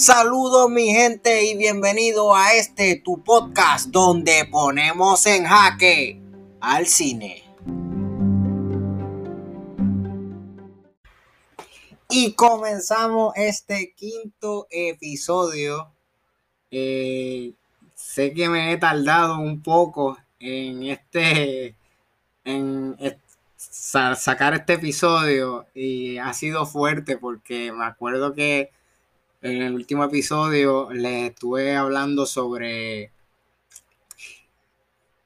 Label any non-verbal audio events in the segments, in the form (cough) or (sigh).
Saludos mi gente y bienvenido a este tu podcast donde ponemos en jaque al cine. Y comenzamos este quinto episodio. Eh, sé que me he tardado un poco en este en sacar este episodio y ha sido fuerte porque me acuerdo que en el último episodio les estuve hablando sobre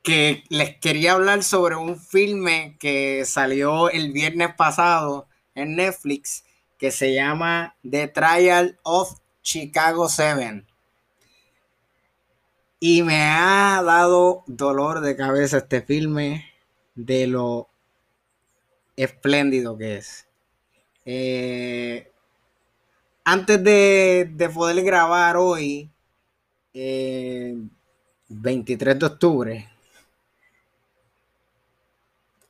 que les quería hablar sobre un filme que salió el viernes pasado en Netflix que se llama The Trial of Chicago 7. Y me ha dado dolor de cabeza este filme de lo espléndido que es. Eh, antes de, poder grabar hoy, 23 de octubre,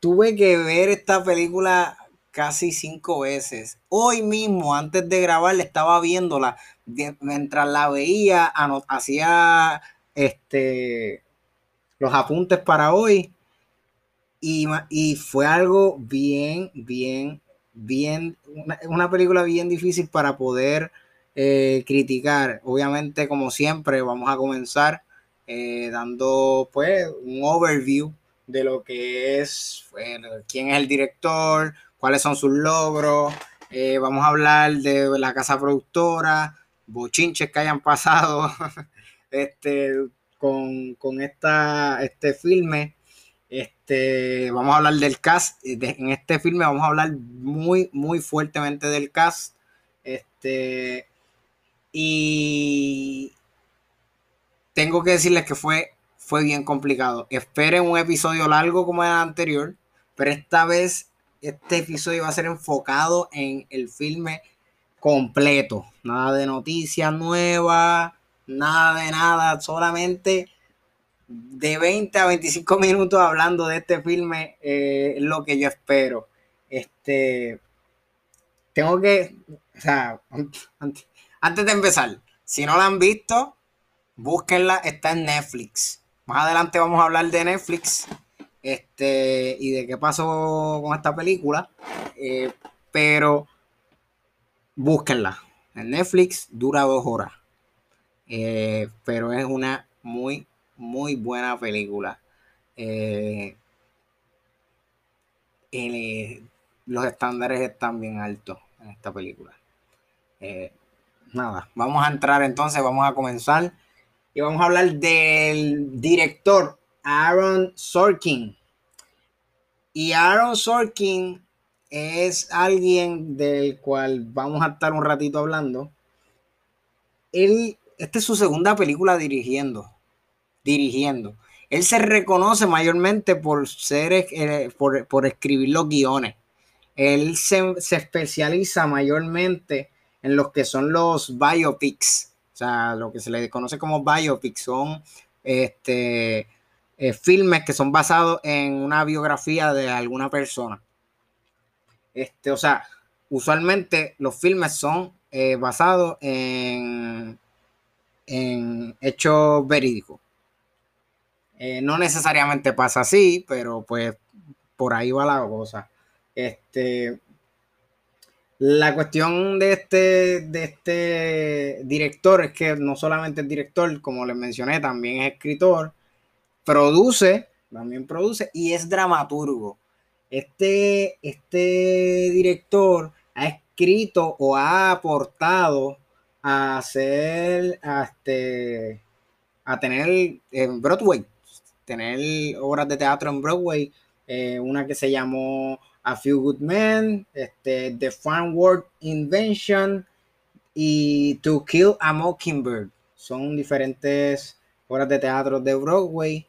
tuve que ver esta película casi cinco veces. Hoy mismo, antes de grabar, estaba viéndola. Mientras la veía, hacía este, los apuntes para hoy. Y fue algo bien, bien bien, una, película bien difícil para poder eh, criticar. Obviamente, como siempre, vamos a comenzar eh, dando pues un overview de lo que es, quién es el director, cuáles son sus logros. Eh, vamos a hablar de la casa productora, bochinches que hayan pasado (laughs) este, con, con esta, este filme. Este, vamos a hablar del cast. en este filme vamos a hablar muy, muy fuertemente del cast. Este, y tengo que decirles que fue, fue bien complicado. Esperen un episodio largo como el anterior, pero esta vez este episodio va a ser enfocado en el filme completo. Nada de noticias nuevas, nada de nada, solamente de 20 a 25 minutos hablando de este filme eh, lo que yo espero. Este, tengo que, antes, de empezar, si no la han visto, búsquenla, está en Netflix. Más adelante vamos a hablar de Netflix este, y de qué pasó con esta película, eh, pero búsquenla. En Netflix dura dos horas, eh, pero es una muy muy buena película. Eh, los estándares están bien altos en esta película. Eh, nada, vamos a entrar entonces, vamos a comenzar y vamos a hablar del director Aaron Sorkin. Y Aaron Sorkin es alguien del cual vamos a estar un ratito hablando. Él, esta es su segunda película dirigiendo dirigiendo. Él se reconoce mayormente por ser eh, por, escribir los guiones. Él se, especializa mayormente en los que son los biopics. O sea, lo que se le conoce como biopics son este, eh, filmes que son basados en una biografía de alguna persona. Este, o sea, usualmente los filmes son eh, basados en, en hechos verídicos. Eh, no necesariamente pasa así, pero pues por ahí va la cosa. Este, la cuestión de este, de este director es que no solamente es director, como les mencioné, también es escritor, produce, también produce y es dramaturgo. Este, este director ha escrito o ha aportado a hacer, a, este, a tener en Broadway tener obras de teatro en Broadway, eh, una que se llamó A Few Good Men, este, The Farm World Invention y To Kill a Mockingbird. Son diferentes obras de teatro de Broadway.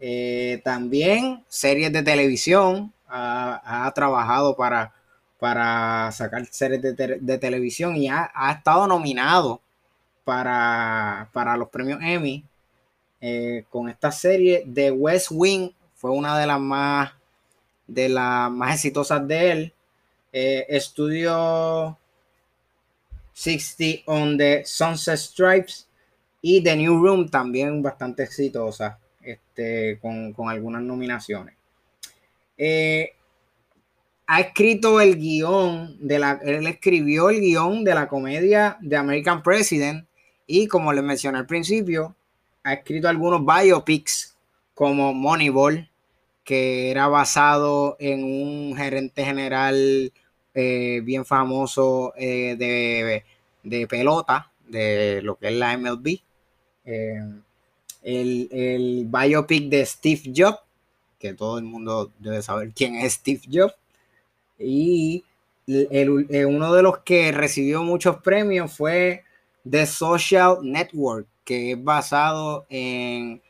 Eh, también series de televisión. Ha, trabajado para, para sacar series de, televisión y ha, estado nominado para, para los premios Emmy eh, con esta serie. de West Wing fue una de las más, de las más exitosas de él. Eh, estudió 60 on the Sunset Stripes y The New Room también bastante exitosa este, con, algunas nominaciones. Eh, ha escrito el guion de la, él escribió el guion de la comedia de American President y como les mencioné al principio, ha escrito algunos biopics como Moneyball, que era basado en un gerente general eh, bien famoso eh, de, pelota, de lo que es la MLB. Eh, el, el, biopic de Steve Jobs, que todo el mundo debe saber quién es Steve Jobs. Y uno de los que recibió muchos premios fue The Social Network, que es basado en,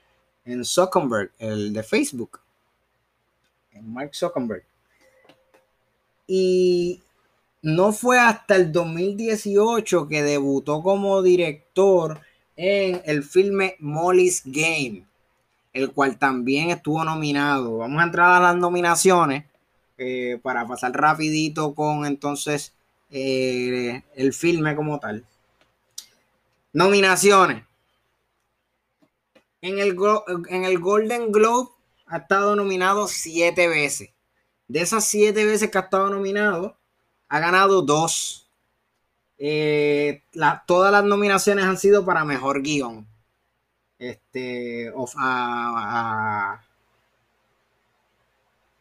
en Zuckerberg, el de Facebook. En Mark Zuckerberg. Y no fue hasta el 2018 que debutó como director en el filme Molly's Game, el cual también estuvo nominado. Vamos a entrar a las nominaciones eh, para pasar rapidito con entonces eh, el filme como tal. Nominaciones. En el, en el Golden Globe ha estado nominado siete veces. De esas siete veces que ha estado nominado, ha ganado dos. Eh, todas las nominaciones han sido para mejor guion. Este, of, a,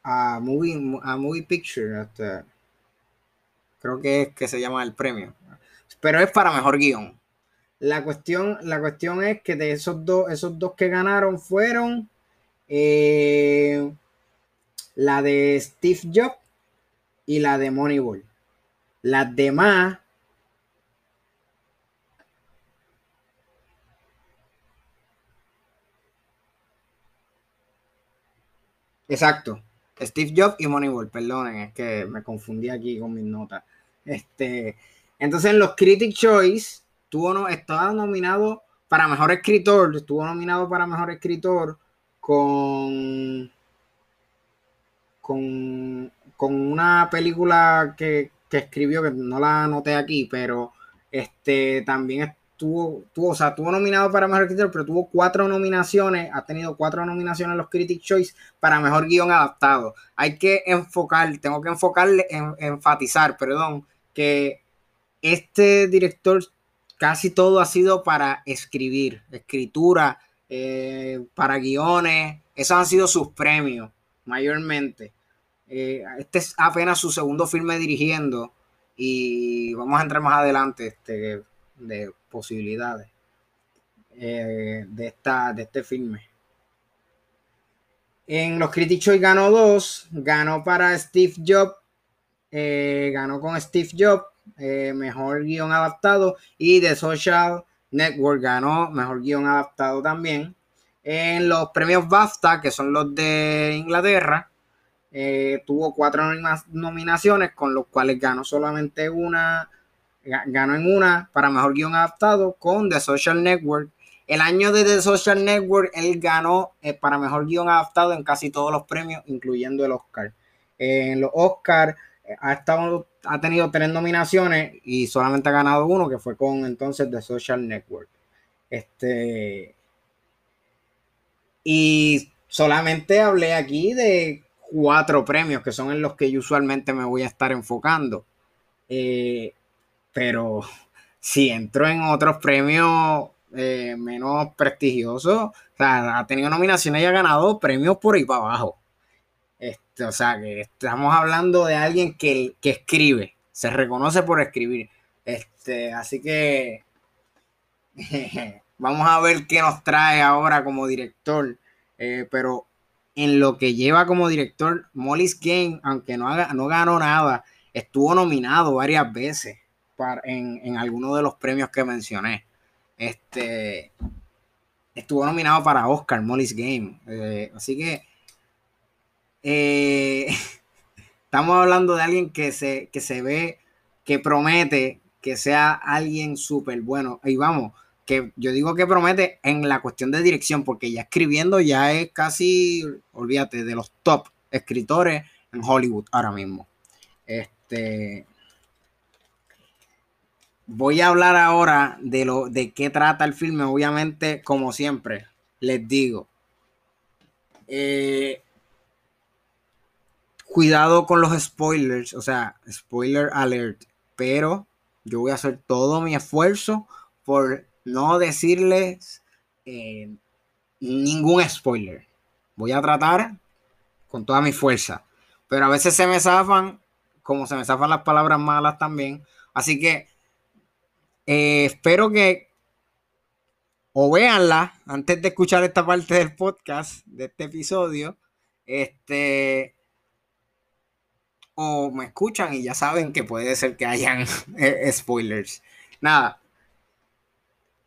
a, movie, a movie picture. Creo que es que se llama el premio. Pero es para mejor guion. La cuestión, la cuestión es que de esos dos, esos dos que ganaron fueron eh, la de Steve Jobs y la de Moneyball. Las demás Exacto. Steve Jobs y Moneyball, perdonen, es que me confundí aquí con mis notas. Este, entonces en los Critic Choice tuvo, estaba nominado para mejor escritor, estuvo nominado para mejor escritor con, con, con una película que, que, escribió, que no la anoté aquí, pero este también estuvo, tuvo, o sea, tuvo nominado para mejor escritor, pero tuvo cuatro nominaciones, ha tenido cuatro nominaciones en los Critic Choice para mejor guion adaptado. Hay que enfocar, tengo que enfocarle, enfatizar, perdón, que este director casi todo ha sido para escribir, escritura, eh, para guiones, esos han sido sus premios, mayormente. Eh, este es apenas su segundo filme dirigiendo y vamos a entrar más adelante este, de posibilidades eh, de, esta, de este filme. En los Critics ganó dos, ganó para Steve Jobs, ganó con Steve Jobs eh, mejor guion adaptado y The Social Network ganó mejor guion adaptado también. En los premios BAFTA, que son los de Inglaterra, eh, tuvo cuatro nominaciones, con los cuales ganó solamente una, ganó en una para mejor guion adaptado con The Social Network. El año de The Social Network, él ganó eh, para mejor guion adaptado en casi todos los premios, incluyendo el Oscar. en los Oscars ha estado ha tenido tres nominaciones y solamente ha ganado uno, que fue con entonces The Social Network. Este. Y solamente hablé aquí de cuatro premios, que son en los que yo usualmente me voy a estar enfocando. Eh, pero (laughs) si entro en otros premios eh, menos prestigiosos, o sea, ha tenido nominaciones y ha ganado premios por ahí para abajo. Este, o sea, que estamos hablando de alguien que, escribe, se reconoce por escribir. Este, así que (laughs) vamos a ver qué nos trae ahora como director. Eh, pero en lo que lleva como director, Molly's Game, aunque no, haga, no ganó nada, estuvo nominado varias veces para, en, en algunos de los premios que mencioné. Este, estuvo nominado para Oscar, Molly's Game. Eh, así que eh, (laughs) estamos hablando de alguien que se, que se ve, que promete que sea alguien súper bueno. Y vamos, que yo digo que promete en la cuestión de dirección, porque ya escribiendo ya es casi, olvídate, de los top escritores en Hollywood ahora mismo. Este. voy a hablar ahora de lo de qué trata el filme. Obviamente, como siempre, les digo. Eh, cuidado con los spoilers, o sea, spoiler alert, pero yo voy a hacer todo mi esfuerzo por no decirles eh, ningún spoiler. Voy a tratar con toda mi fuerza, pero a veces se me zafan, como se me zafan las palabras malas también. Así que eh, espero que o véanla antes de escuchar esta parte del podcast, de este episodio. Este, o me escuchan y ya saben que puede ser que hayan (laughs) eh, spoilers. Nada.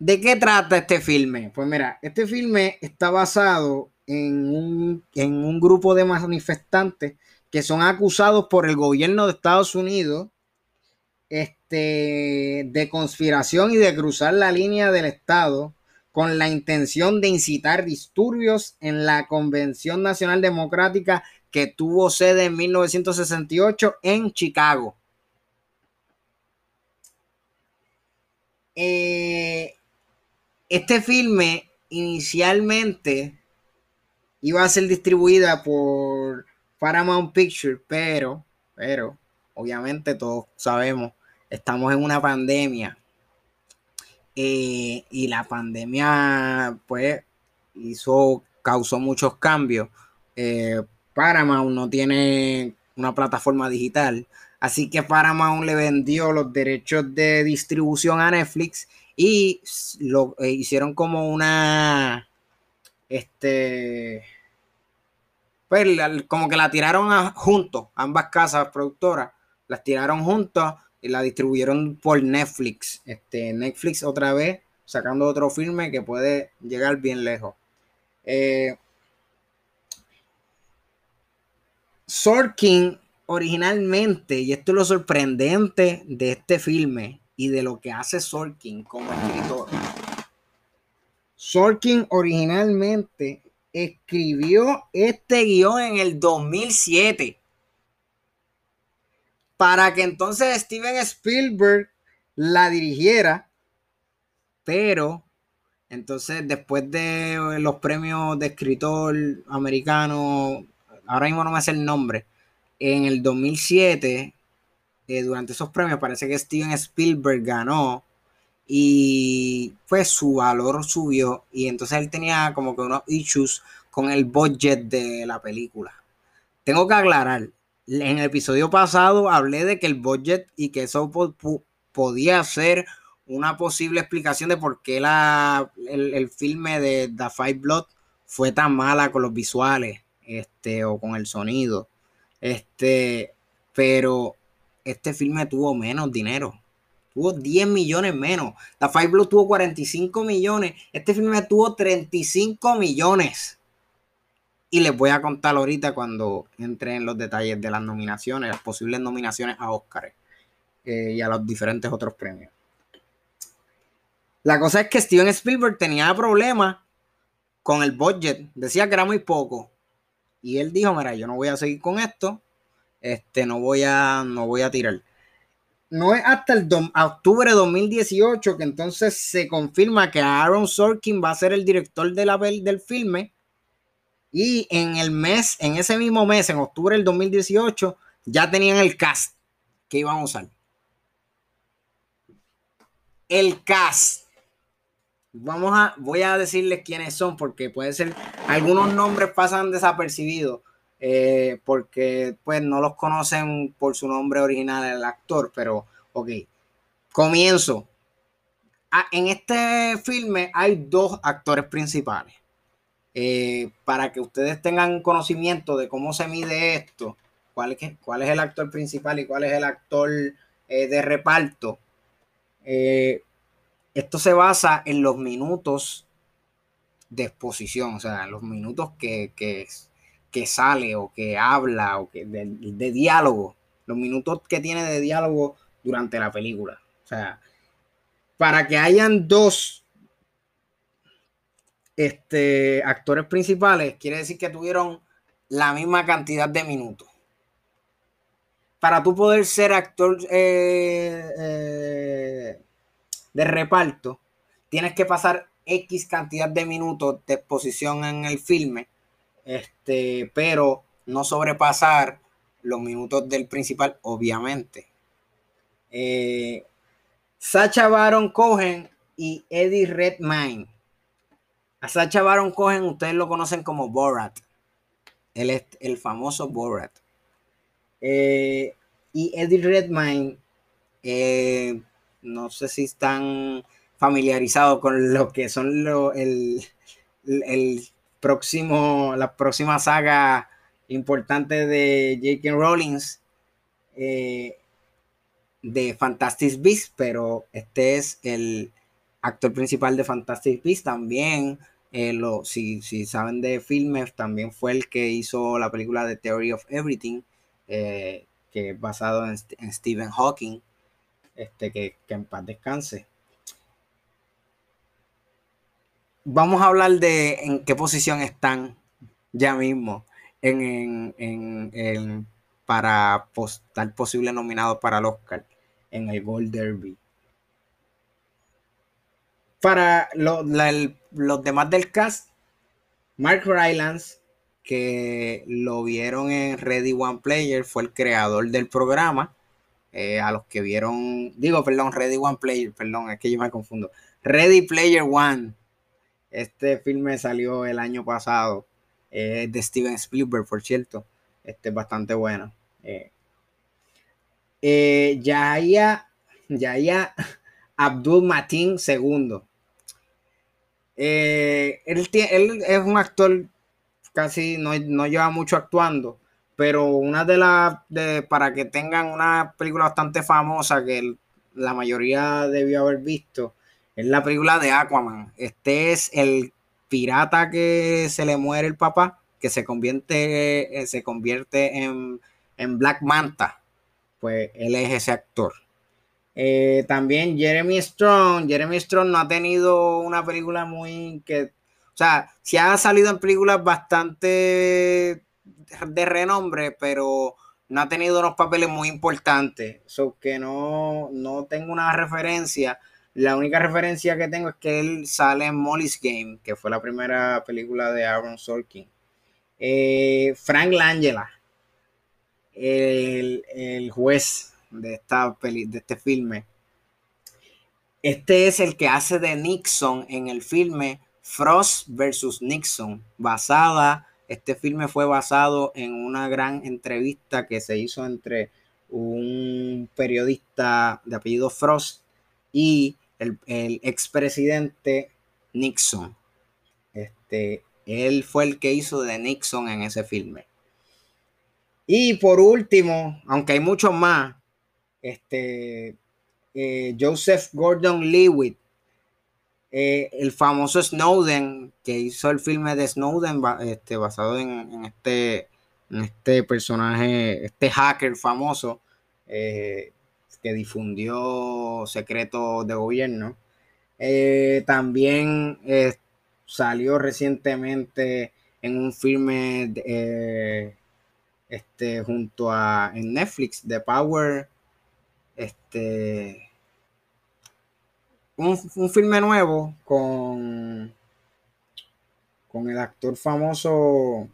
¿De qué trata este filme? Pues mira, este filme está basado en un, en un grupo de manifestantes que son acusados por el gobierno de Estados Unidos este, de conspiración y de cruzar la línea del Estado con la intención de incitar disturbios en la Convención Nacional Democrática que tuvo sede en 1968 en Chicago. Eh, este filme inicialmente iba a ser distribuida por Paramount Pictures, pero, pero, obviamente todos sabemos, estamos en una pandemia. Eh, y la pandemia, pues, hizo, causó muchos cambios. Eh, Paramount no tiene una plataforma digital. Así que Paramount le vendió los derechos de distribución a Netflix y lo eh, hicieron como una. Este. Pues como que la tiraron juntos, ambas casas productoras, las tiraron juntos y la distribuyeron por Netflix. Este, Netflix otra vez sacando otro filme que puede llegar bien lejos. Eh, Sorkin originalmente, y esto es lo sorprendente de este filme y de lo que hace Sorkin como escritor. Sorkin originalmente escribió este guion en el 2007 para que entonces Steven Spielberg la dirigiera, pero entonces después de los premios de escritor americano ahora mismo no me hace el nombre, en el 2007, eh, durante esos premios, parece que Steven Spielberg ganó y pues su valor subió y entonces él tenía como que unos issues con el budget de la película. Tengo que aclarar, en el episodio pasado hablé de que el budget y que eso podía ser una posible explicación de por qué la, el, el filme de The Five Blood fue tan mala con los visuales este, o con el sonido. Este, pero este filme tuvo menos dinero. Tuvo 10 millones menos. La Five Blue tuvo 45 millones. Este filme tuvo 35 millones. Y les voy a contar ahorita cuando entre en los detalles de las nominaciones, las posibles nominaciones a Oscar eh, y a los diferentes otros premios. La cosa es que Steven Spielberg tenía problemas con el budget. Decía que era muy poco. Y él dijo, mira, yo no voy a seguir con esto, este, no voy a, no voy a tirar. No es hasta el octubre de 2018 que entonces se confirma que Aaron Sorkin va a ser el director de la, del filme. Y en el mes, en ese mismo mes, en octubre del 2018, ya tenían el cast que iban a usar. El cast Vamos a, voy a decirles quiénes son porque puede ser, algunos nombres pasan desapercibidos eh, porque pues no los conocen por su nombre original el actor, pero ok, comienzo. Ah, en este filme hay dos actores principales. Eh, para que ustedes tengan conocimiento de cómo se mide esto, cuál es, el actor principal y cuál es el actor eh, de reparto. Esto se basa en los minutos de exposición, o sea, los minutos que, que, sale o que habla o que de, diálogo, los minutos que tiene de diálogo durante la película. O sea, para que hayan dos este, actores principales, quiere decir que tuvieron la misma cantidad de minutos. Para tú poder ser actor eh, eh, de reparto, tienes que pasar X cantidad de minutos de exposición en el filme, este, pero no sobrepasar los minutos del principal, obviamente. Eh, Sacha Baron Cohen y Eddie Redmayne. A Sacha Baron Cohen ustedes lo conocen como Borat. Él es el famoso Borat. Eh, y Eddie Redmayne, eh, no sé si están familiarizados con lo que son el, el, próximo, la próxima saga importante de J.K. Rollins eh, de Fantastic Beasts, pero este es el actor principal de Fantastic Beasts. También, eh, lo, si, saben de filmes, también fue el que hizo la película de Theory of Everything, eh, que es basado en, Stephen Hawking, este, que, que en paz descanse. Vamos a hablar de en qué posición están ya mismo en, para estar posible nominado para el Oscar en el Gold Derby. Para los demás del cast, Mark Rylance, que lo vieron en Ready One Player, fue el creador del programa. Eh, a los que vieron, digo, perdón, Ready One Player, perdón, es que yo me confundo. Ready Player One. Este filme salió el año pasado es de Steven Spielberg, por cierto. Este es bastante bueno. Eh, eh, Yaya, Abdul Matin II. Eh, él, es un actor casi no, lleva mucho actuando, pero una de las, para que tengan una película bastante famosa que la mayoría debió haber visto, es la película de Aquaman. Este es el pirata que se le muere el papá, que se convierte, eh, se convierte en, Black Manta, pues él es ese actor. Eh, también Jeremy Strong. Jeremy Strong no ha tenido una película muy que. O sea, sí ha salido en películas bastante de renombre, pero no ha tenido unos papeles muy importantes. So que no, no tengo una referencia la única referencia que tengo es que él sale en Molly's Game, que fue la primera película de Aaron Sorkin. Eh, Frank Langella, el, juez de, esta peli, de este filme. Este es el que hace de Nixon en el filme Frost versus Nixon, basada, este filme fue basado en una gran entrevista que se hizo entre un periodista de apellido Frost y el, expresidente Nixon. Este, él fue el que hizo de Nixon en ese filme. Y por último, aunque hay muchos más, este, eh, Joseph Gordon Lewitt, eh, el famoso Snowden, que hizo el filme de Snowden este, basado en, este, este personaje, este hacker famoso, eh, que difundió secretos de gobierno. Eh, también salió recientemente en un filme este, junto a en Netflix, The Power. Este. Un, un filme nuevo con. Con el actor famoso.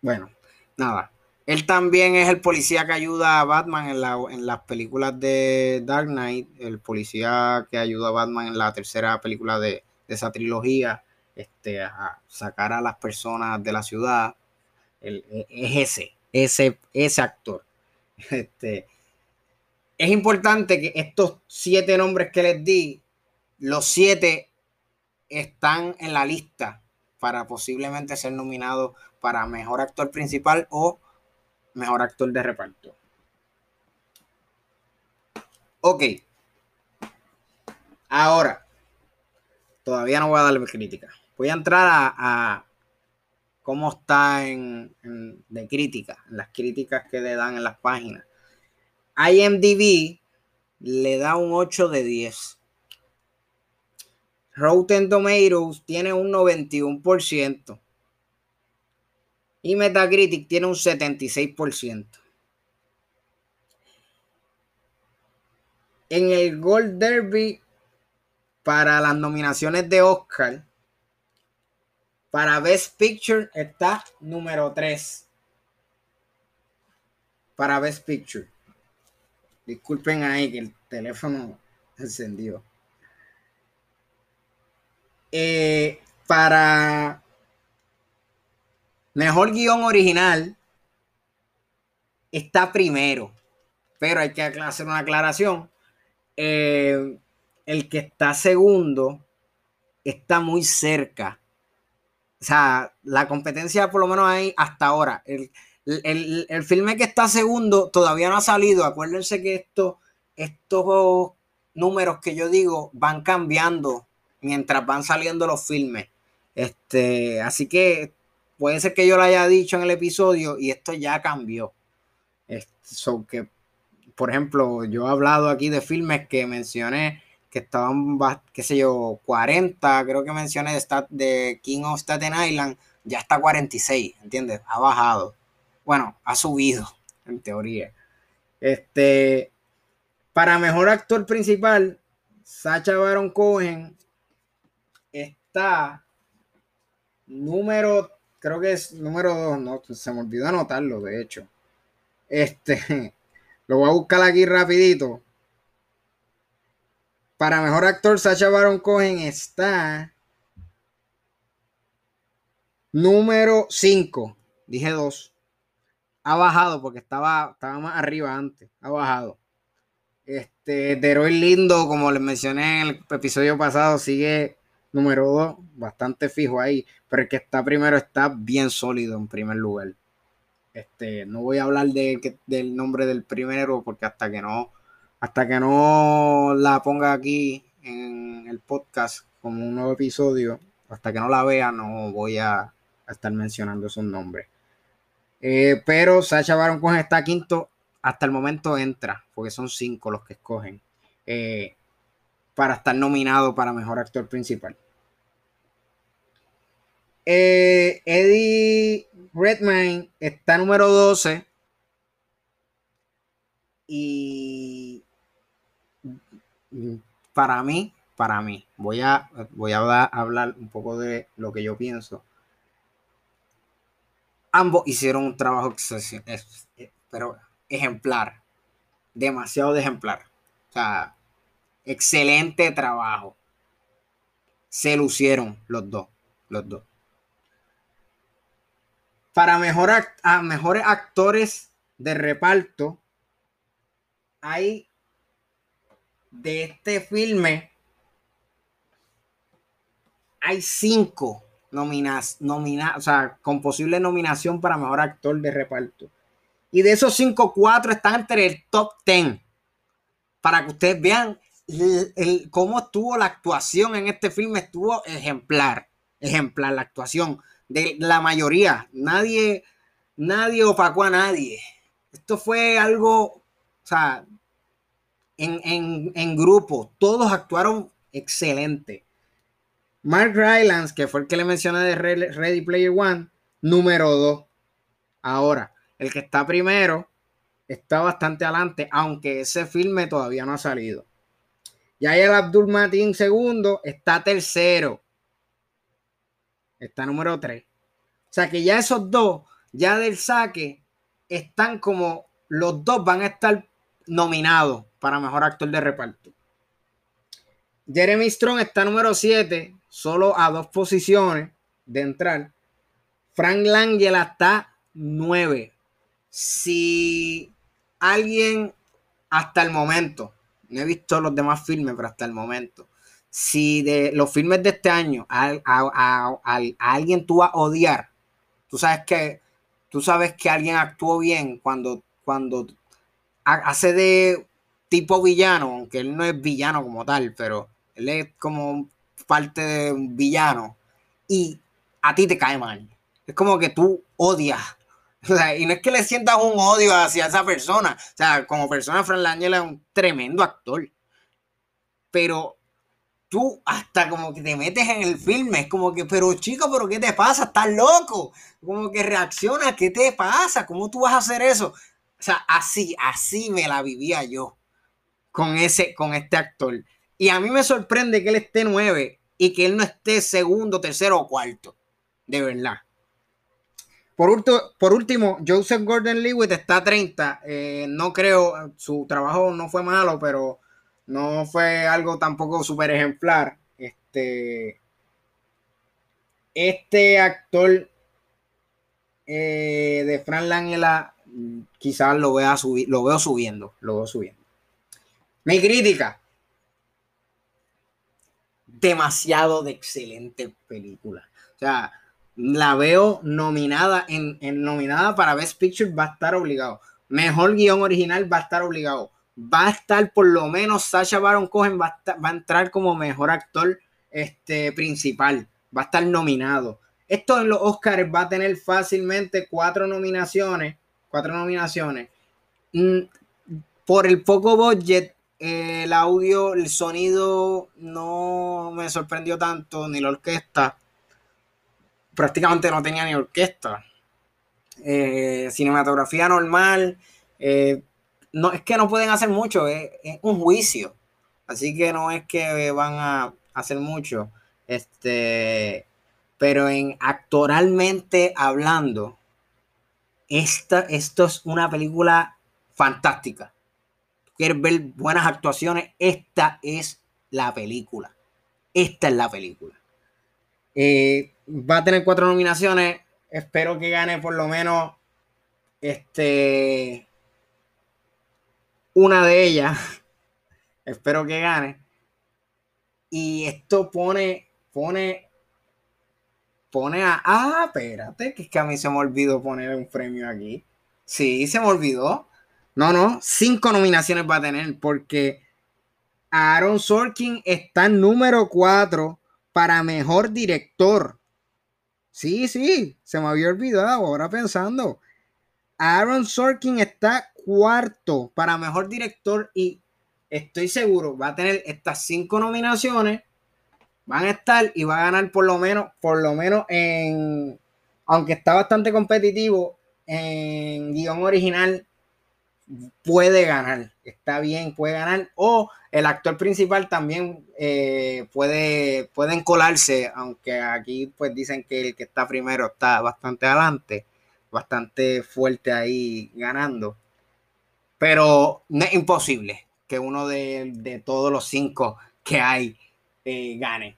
Bueno, nada. Él también es el policía que ayuda a Batman en, las películas de Dark Knight, el policía que ayuda a Batman en la tercera película de, esa trilogía, este, a sacar a las personas de la ciudad. es ese, ese, ese actor. (laughs) Este, es importante que estos siete nombres que les di, los siete están en la lista para posiblemente ser nominados para mejor actor principal o mejor actor de reparto. Ok. Ahora, todavía no voy a darle crítica. Voy a entrar a, cómo está en, de crítica, las críticas que le dan en las páginas. IMDb le da un 8 de 10. Rotten Tomatoes tiene un 91%. Y Metacritic tiene un 76%. En el Gold Derby para las nominaciones de Oscar, para Best Picture está número 3. Para Best Picture. Disculpen ahí que el teléfono encendió. Eh, para mejor guion original está primero. Pero hay que hacer una aclaración. Eh, el que está segundo está muy cerca. O sea, la competencia por lo menos hay hasta ahora. El, el, filme que está segundo todavía no ha salido. Acuérdense que esto, estos números que yo digo van cambiando mientras van saliendo los filmes. Este, así que puede ser que yo lo haya dicho en el episodio y esto ya cambió. Que, por ejemplo, yo he hablado aquí de filmes que mencioné que estaban, qué sé yo, 40, creo que mencioné de, de King of Staten Island, ya está 46, ¿entiendes? Ha bajado. Bueno, ha subido, en teoría. Este, para mejor actor principal, Sacha Baron Cohen está número, creo que es número 2, no, se me olvidó anotarlo, de hecho. Este, (laughs) lo voy a buscar aquí rapidito. Para mejor actor, Sacha Baron Cohen está número 5. Dije 2 ha bajado porque estaba, estaba más arriba antes, ha bajado. Este, Deroy Lindo, como les mencioné en el episodio pasado, sigue número 2, bastante fijo ahí, pero el que está primero está bien sólido en primer lugar. Este, no voy a hablar de, del nombre del primero porque hasta que no, hasta que no la ponga aquí en el podcast como un nuevo episodio, hasta que no la vea, no voy a, estar mencionando esos nombres. Eh, pero Sacha Baron Cohen está quinto. Hasta el momento entra, porque son cinco los que escogen eh, para estar nominado para mejor actor principal. Eh, Eddie Redmayne está número 12. Y para mí, para mí, voy a, voy a hablar un poco de lo que yo pienso ambos hicieron un trabajo pero ejemplar, demasiado de ejemplar. O sea, excelente trabajo. Se lucieron los dos, los dos. Para mejorar a mejores actores de reparto, hay de este filme, hay cinco nominas, nomina, o sea, con posible nominación para mejor actor de reparto. Y de esos cinco, cuatro están entre el top ten. Para que ustedes vean el, cómo estuvo la actuación en este filme, estuvo ejemplar. Ejemplar la actuación de la mayoría. Nadie, nadie opacó a nadie. Esto fue algo, o sea, en, en, en grupo. Todos actuaron excelente. Mark Rylance, que fue el que le mencioné de Ready Player One, número 2. Ahora, el que está primero está bastante adelante, aunque ese filme todavía no ha salido. Y ahí el Abdul Matin segundo está tercero. Está número 3. O sea que ya esos dos, ya del saque, están como los dos van a estar nominados para mejor actor de reparto. Jeremy Strong está número 7 solo a dos posiciones de entrar. Frank Langella está nueve. Si alguien hasta el momento, no he visto los demás filmes, pero hasta el momento, si de los filmes de este año a, alguien tú vas a odiar, tú sabes que tú sabes que alguien actuó bien cuando, cuando hace de tipo villano, aunque él no es villano como tal, pero él es como parte de un villano y a ti te cae mal. Es como que tú odias. (laughs) y no es que le sientas un odio hacia esa persona. O sea, como persona, Fran Langella es un tremendo actor. Pero tú hasta como que te metes en el filme. Es como que, pero chico, ¿pero qué te pasa? ¿Estás loco? Como que reacciona, ¿qué te pasa? ¿Cómo tú vas a hacer eso? O sea, así, así me la vivía yo con ese, con este actor. Y a mí me sorprende que él esté nueve y que él no esté segundo, tercero o cuarto. De verdad. Por, por último, Joseph Gordon Lewitt está a 30. Eh, no creo, su trabajo no fue malo, pero no fue algo tampoco súper ejemplar. Este, este actor eh, de Fran Langela quizás lo vea subir, lo veo subiendo, lo veo subiendo. Mi crítica. Demasiado de excelente película. O sea, la veo nominada en, nominada para Best Picture, va a estar obligado. Mejor guion original va a estar obligado. Va a estar por lo menos Sacha Baron Cohen va a, entrar como mejor actor este, principal. Va a estar nominado. Esto en los Oscars va a tener fácilmente cuatro nominaciones. Cuatro nominaciones. Mm, por el poco budget, el audio, el sonido no me sorprendió tanto, ni la orquesta prácticamente no tenía ni orquesta. Eh, cinematografía normal. Eh, no, es que no pueden hacer mucho, es, un juicio. Así que no es que van a hacer mucho. Este, pero en actoralmente hablando, esta, esto es una película fantástica. ¿Quieres ver buenas actuaciones? Esta es la película. Esta es la película. Eh, va a tener cuatro nominaciones. Espero que gane por lo menos este una de ellas. (laughs) Espero que gane. Y esto pone, pone, pone a. Ah, espérate, que es que a mí se me olvidó poner un premio aquí. Sí, se me olvidó. No, no, cinco nominaciones va a tener porque Aaron Sorkin está en número cuatro para mejor director. Sí, sí, se me había olvidado ahora pensando. Aaron Sorkin está cuarto para mejor director y estoy seguro va a tener estas cinco nominaciones. Van a estar y va a ganar por lo menos, por lo menos en, aunque está bastante competitivo en guion original, puede ganar, está bien, puede ganar, o el actor principal también eh, puede, pueden colarse, aunque aquí pues dicen que el que está primero está bastante adelante, bastante fuerte ahí ganando, pero no es imposible que uno de, todos los cinco que hay eh, gane.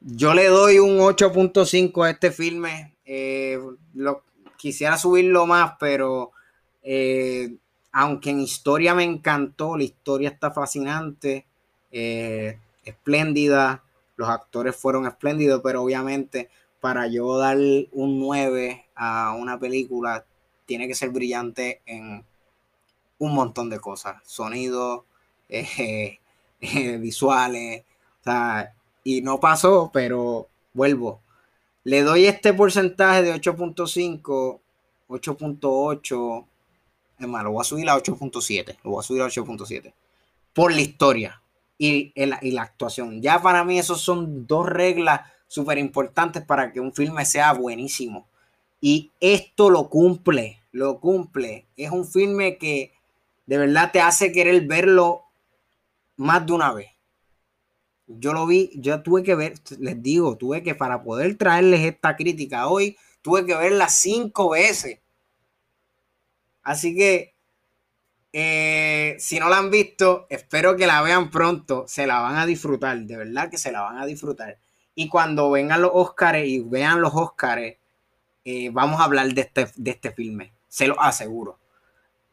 Yo le doy un 8.5 a este filme. Eh, lo, quisiera subirlo más, pero eh, aunque en historia me encantó, la historia está fascinante, eh, espléndida, los actores fueron espléndidos, pero obviamente para yo dar un 9 a una película tiene que ser brillante en un montón de cosas, sonido, (laughs) eh, visuales, y no pasó, pero vuelvo. Le doy este porcentaje de 8.5, 8.8 es más, lo voy a subir a 8.7. Lo voy a subir a 8.7. Por la historia y, la actuación. Ya para mí, esos son dos reglas súper importantes para que un filme sea buenísimo. Y esto lo cumple, lo cumple. Es un filme que de verdad te hace querer verlo más de una vez. Yo lo vi, yo tuve que ver, les digo, tuve que para poder traerles esta crítica hoy, tuve que verla cinco veces Así que eh, si no la han visto, espero que la vean pronto. Se la van a disfrutar, de verdad que se la van a disfrutar. Y cuando vengan los Oscars y vean los Oscars, eh, vamos a hablar de este, de este filme. Se lo aseguro.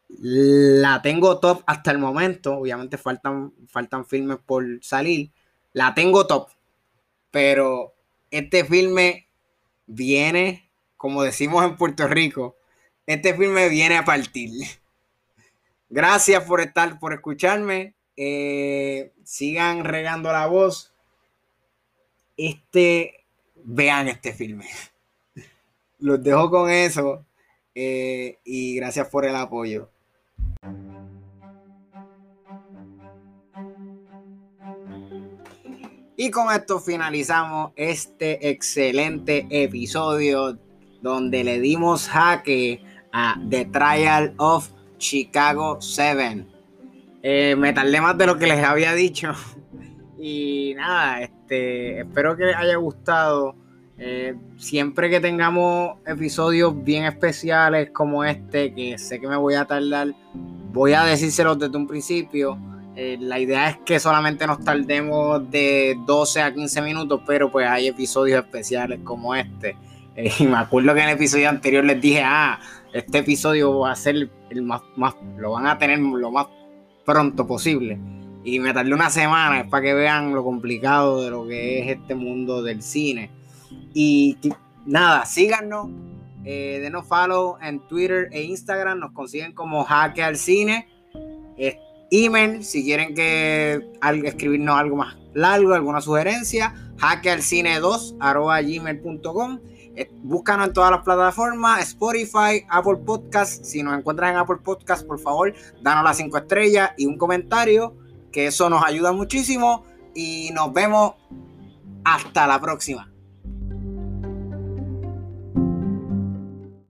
La tengo top hasta el momento. Obviamente faltan, faltan filmes por salir. La tengo top. Pero este filme viene, como decimos en Puerto Rico, este filme viene a partir. Gracias por estar, por escucharme. Eh, sigan regando la voz. Este, vean este filme. Los dejo con eso. Eh, y gracias por el apoyo. Y con esto finalizamos este excelente episodio donde le dimos jaque a The Trial of Chicago 7. Eh, me tardé más de lo que les había dicho. (laughs) Y nada, este, espero que les haya gustado. Eh, siempre que tengamos episodios bien especiales como este, que sé que me voy a tardar, voy a decírselos desde un principio. Eh, la idea es que solamente nos tardemos de 12 a 15 minutos, pero pues hay episodios especiales como este. y me acuerdo que en el episodio anterior les dije, ah, este episodio va a ser el más, más, lo van a tener lo más pronto posible. Y me tardé una semana para que vean lo complicado de lo que es este mundo del cine. Y nada, síganos, eh, denos follow en Twitter e Instagram, nos consiguen como Jaque al Cine. email, si quieren que escribirnos algo más largo, alguna sugerencia, hackealcine2 gmail.com. Búscanos en todas las plataformas, Spotify, Apple Podcast. Si nos encuentras en Apple Podcast, por favor, danos las cinco estrellas y un comentario, que eso nos ayuda muchísimo. Y nos vemos hasta la próxima.